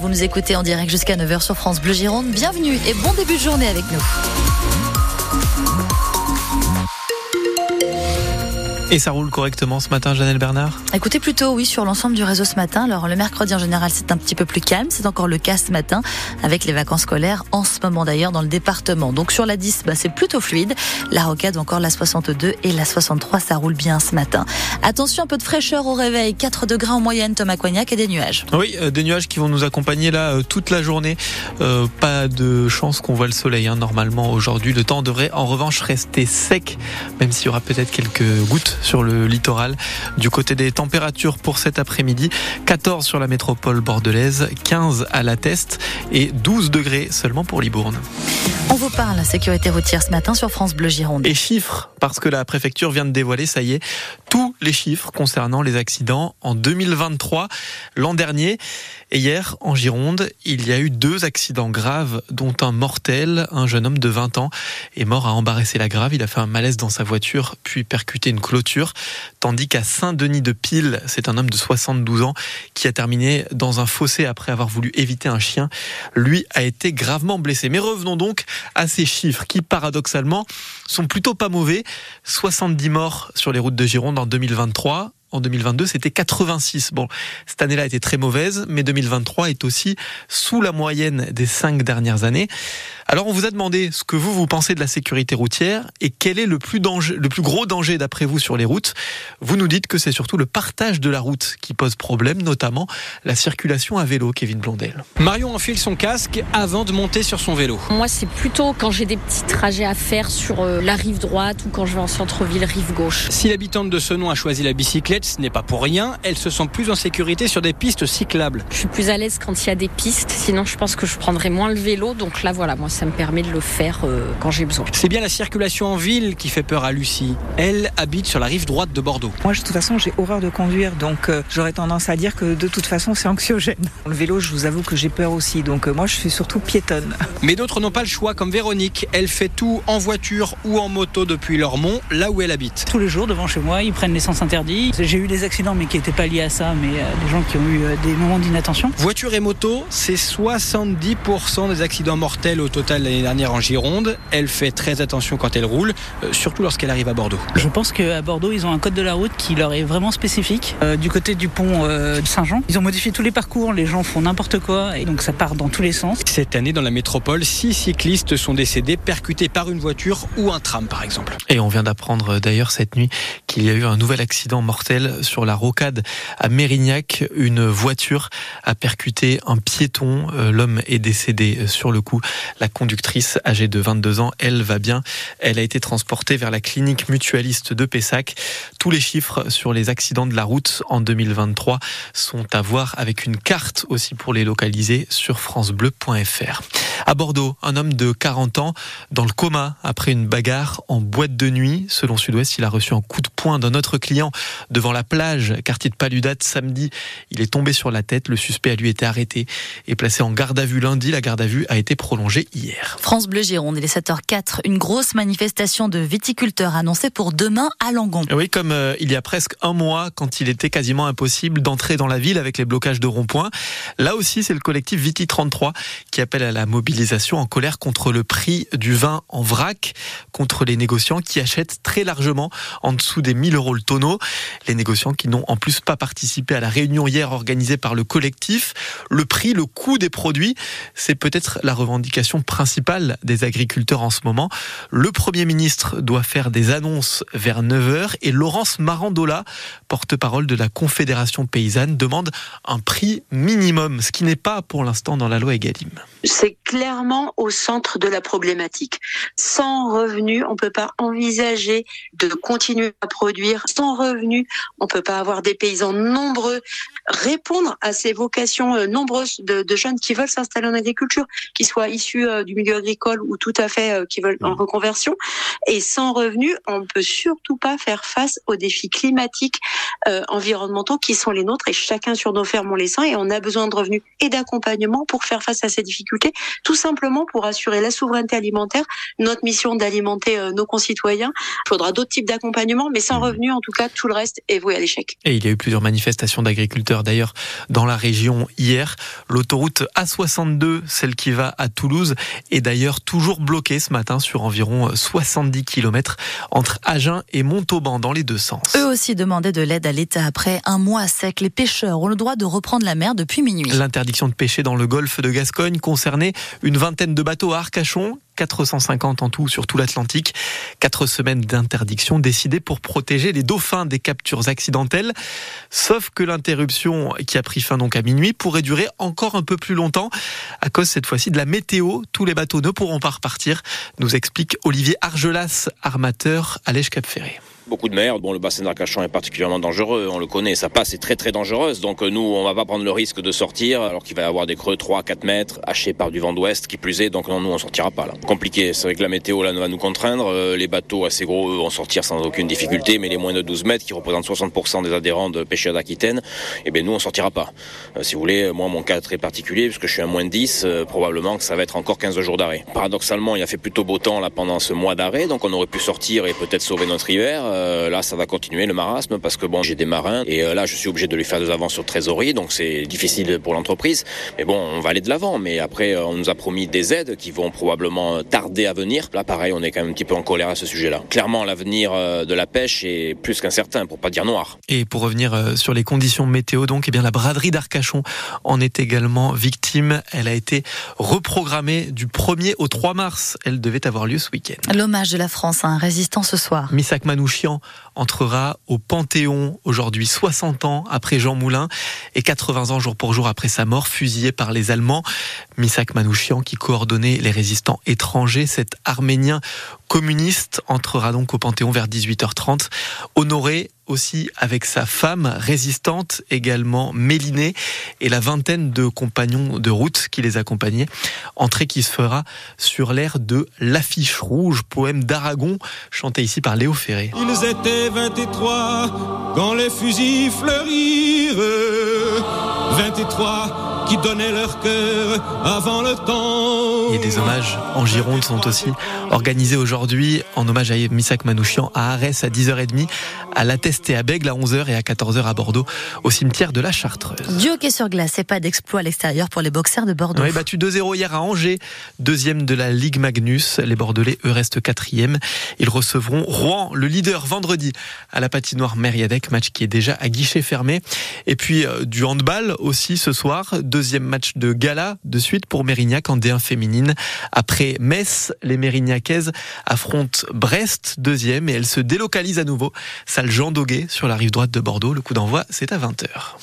Vous nous écoutez en direct jusqu'à 9h sur France Bleu Gironde. Bienvenue et bon début de journée avec nous. Et ça roule correctement ce matin, Janelle Bernard Écoutez plutôt, oui, sur l'ensemble du réseau ce matin. Alors le mercredi en général, c'est un petit peu plus calme. C'est encore le cas ce matin avec les vacances scolaires en ce moment d'ailleurs dans le département. Donc sur la 10, bah, c'est plutôt fluide. La rocade encore la 62 et la 63, ça roule bien ce matin. Attention, un peu de fraîcheur au réveil. 4 degrés en moyenne, Thomas Coignac et des nuages. Oui, euh, des nuages qui vont nous accompagner là euh, toute la journée. Euh, pas de chance qu'on voit le soleil hein, normalement aujourd'hui. Le temps devrait en revanche rester sec, même s'il y aura peut-être quelques gouttes sur le littoral. Du côté des températures pour cet après-midi, 14 sur la métropole bordelaise, 15 à la Teste et 12 degrés seulement pour Libourne. On vous parle sécurité routière ce matin sur France Bleu Gironde. Et chiffres, parce que la préfecture vient de dévoiler, ça y est, tous les chiffres concernant les accidents en 2023. L'an dernier, et hier, en Gironde, il y a eu deux accidents graves, dont un mortel. Un jeune homme de 20 ans est mort à embarrasser la grave. Il a fait un malaise dans sa voiture, puis percuté une clôture. Tandis qu'à Saint-Denis-de-Pile, c'est un homme de 72 ans qui a terminé dans un fossé après avoir voulu éviter un chien. Lui a été gravement blessé. Mais revenons donc à ces chiffres qui, paradoxalement, sont plutôt pas mauvais. 70 morts sur les routes de Gironde en 2023 en 2022, c'était 86. Bon, cette année-là était très mauvaise, mais 2023 est aussi sous la moyenne des cinq dernières années. Alors, on vous a demandé ce que vous, vous pensez de la sécurité routière et quel est le plus, danger, le plus gros danger d'après vous sur les routes. Vous nous dites que c'est surtout le partage de la route qui pose problème, notamment la circulation à vélo, Kevin Blondel. Marion enfile son casque avant de monter sur son vélo. Moi, c'est plutôt quand j'ai des petits trajets à faire sur euh, la rive droite ou quand je vais en centre-ville, rive gauche. Si l'habitante de ce nom a choisi la bicyclette, ce n'est pas pour rien. Elle se sent plus en sécurité sur des pistes cyclables. Je suis plus à l'aise quand il y a des pistes. Sinon, je pense que je prendrais moins le vélo. Donc là, voilà, moi, ça me permet de le faire euh, quand j'ai besoin. C'est bien la circulation en ville qui fait peur à Lucie. Elle habite sur la rive droite de Bordeaux. Moi, de toute façon, j'ai horreur de conduire. Donc, euh, j'aurais tendance à dire que de toute façon, c'est anxiogène. Le vélo, je vous avoue que j'ai peur aussi. Donc, euh, moi, je suis surtout piétonne. Mais d'autres n'ont pas le choix, comme Véronique. Elle fait tout en voiture ou en moto depuis Lormont, là où elle habite. Tous les jours, devant chez moi, ils prennent l'essence interdite. J'ai eu des accidents, mais qui n'étaient pas liés à ça, mais euh, des gens qui ont eu euh, des moments d'inattention. Voiture et moto, c'est 70% des accidents mortels au total l'année dernière en Gironde. Elle fait très attention quand elle roule, euh, surtout lorsqu'elle arrive à Bordeaux. Je pense qu'à Bordeaux, ils ont un code de la route qui leur est vraiment spécifique. Euh, du côté du pont euh, de Saint-Jean, ils ont modifié tous les parcours, les gens font n'importe quoi, et donc ça part dans tous les sens. Cette année, dans la métropole, six cyclistes sont décédés percutés par une voiture ou un tram, par exemple. Et on vient d'apprendre d'ailleurs cette nuit qu'il y a eu un nouvel accident mortel sur la rocade à Mérignac. Une voiture a percuté un piéton. Euh, L'homme est décédé euh, sur le coup. La conductrice, âgée de 22 ans, elle va bien. Elle a été transportée vers la clinique mutualiste de Pessac. Tous les chiffres sur les accidents de la route en 2023 sont à voir avec une carte aussi pour les localiser sur francebleu.fr. À Bordeaux, un homme de 40 ans dans le coma après une bagarre en boîte de nuit. Selon Sud-Ouest, il a reçu un coup de poing d'un autre client devant la plage, quartier de Paludate, samedi. Il est tombé sur la tête. Le suspect a lui été arrêté et placé en garde à vue lundi. La garde à vue a été prolongée hier. France Bleu Gironde, il est 7h04. Une grosse manifestation de viticulteurs annoncée pour demain à Langon. Oui, comme euh, il y a presque un mois, quand il était quasiment impossible d'entrer dans la ville avec les blocages de ronds-points. Là aussi, c'est le collectif Viti 33 qui appelle à la en colère contre le prix du vin en vrac, contre les négociants qui achètent très largement en dessous des 1000 euros le tonneau. Les négociants qui n'ont en plus pas participé à la réunion hier organisée par le collectif. Le prix, le coût des produits, c'est peut-être la revendication principale des agriculteurs en ce moment. Le Premier ministre doit faire des annonces vers 9h et Laurence Marandola, porte-parole de la Confédération paysanne, demande un prix minimum, ce qui n'est pas pour l'instant dans la loi Egalim. C'est clairement au centre de la problématique. Sans revenus, on peut pas envisager de continuer à produire. Sans revenus, on peut pas avoir des paysans nombreux. Répondre à ces vocations euh, nombreuses de, de jeunes qui veulent s'installer en agriculture, qui soient issus euh, du milieu agricole ou tout à fait euh, qui veulent en reconversion. Et sans revenus, on peut surtout pas faire face aux défis climatiques, euh, environnementaux qui sont les nôtres et chacun sur nos fermes on les sent et on a besoin de revenus et d'accompagnement pour faire face à ces difficultés, tout tout simplement pour assurer la souveraineté alimentaire, notre mission d'alimenter euh, nos concitoyens. Il faudra d'autres types d'accompagnement, mais sans revenu, en tout cas, tout le reste est voué à l'échec. Et il y a eu plusieurs manifestations d'agriculteurs d'ailleurs dans la région hier. L'autoroute A62, celle qui va à Toulouse, est d'ailleurs toujours bloquée ce matin sur environ 70 km entre Agen et Montauban dans les deux sens. Eux aussi demandaient de l'aide à l'État après un mois sec. Les pêcheurs ont le droit de reprendre la mer depuis minuit. L'interdiction de pêcher dans le golfe de Gascogne concernait une vingtaine de bateaux à Arcachon 450 en tout sur tout l'Atlantique. Quatre semaines d'interdiction décidées pour protéger les dauphins des captures accidentelles. Sauf que l'interruption qui a pris fin donc à minuit pourrait durer encore un peu plus longtemps à cause cette fois-ci de la météo. Tous les bateaux ne pourront pas repartir, nous explique Olivier Argelas, armateur à l'Èche Cap Ferré beaucoup de mer. Bon, le bassin d'Arcachon est particulièrement dangereux, on le connaît, sa passe est très très dangereuse. Donc nous, on va pas prendre le risque de sortir alors qu'il va y avoir des creux 3-4 mètres, hachés par du vent d'ouest qui plus est. Donc non, nous, on sortira pas là. Compliqué, c'est vrai que la météo là va nous contraindre. Euh, les bateaux assez gros, eux, vont sortir sans aucune difficulté, mais les moins de 12 mètres, qui représentent 60% des adhérents de pêcheurs d'Aquitaine, eh bien nous, on sortira pas. Euh, si vous voulez, moi, mon cas très particulier, puisque je suis à moins de 10, euh, probablement que ça va être encore 15 jours d'arrêt. Paradoxalement, il a fait plutôt beau temps là pendant ce mois d'arrêt, donc on aurait pu sortir et peut-être sauver notre hiver. Là, ça va continuer le marasme parce que bon, j'ai des marins et euh, là, je suis obligé de lui faire des avances sur trésorerie, donc c'est difficile pour l'entreprise. Mais bon, on va aller de l'avant. Mais après, euh, on nous a promis des aides qui vont probablement tarder à venir. Là, pareil, on est quand même un petit peu en colère à ce sujet-là. Clairement, l'avenir euh, de la pêche est plus qu'incertain, pour pas dire noir. Et pour revenir sur les conditions météo, donc, eh bien, la braderie d'Arcachon en est également victime. Elle a été reprogrammée du 1er au 3 mars. Elle devait avoir lieu ce week-end. L'hommage de la France à un résistant ce soir. Misak Manouchian entrera au Panthéon aujourd'hui 60 ans après Jean Moulin et 80 ans jour pour jour après sa mort, fusillé par les Allemands. Misak Manouchian, qui coordonnait les résistants étrangers, cet Arménien communiste, entrera donc au Panthéon vers 18h30, honoré aussi avec sa femme résistante, également Mélinée, et la vingtaine de compagnons de route qui les accompagnaient. Entrée qui se fera sur l'air de L'affiche rouge, poème d'Aragon, chanté ici par Léo Ferré. Ils étaient 23 quand les fusils fleurirent. 23 qui donnaient leur cœur avant le temps. Et des hommages en Gironde sont aussi organisés aujourd'hui en hommage à Misak Manouchian à Arès à 10h30, à La et à Bègle à 11h et à 14h à Bordeaux au cimetière de la Chartreuse. Du hockey sur glace et pas d'exploit à l'extérieur pour les boxers de Bordeaux. Oui, battu 2-0 hier à Angers, deuxième de la Ligue Magnus. Les Bordelais, eux, restent quatrième. Ils recevront Rouen, le leader, vendredi à la patinoire Mériadec, match qui est déjà à guichet fermé. Et puis euh, du handball aussi ce soir, deuxième match de gala de suite pour Mérignac en D1 féminine. Après Metz, les Mérignacaises affrontent Brest, deuxième, et elles se délocalisent à nouveau. Salle Jean Doguet sur la rive droite de Bordeaux. Le coup d'envoi, c'est à 20h.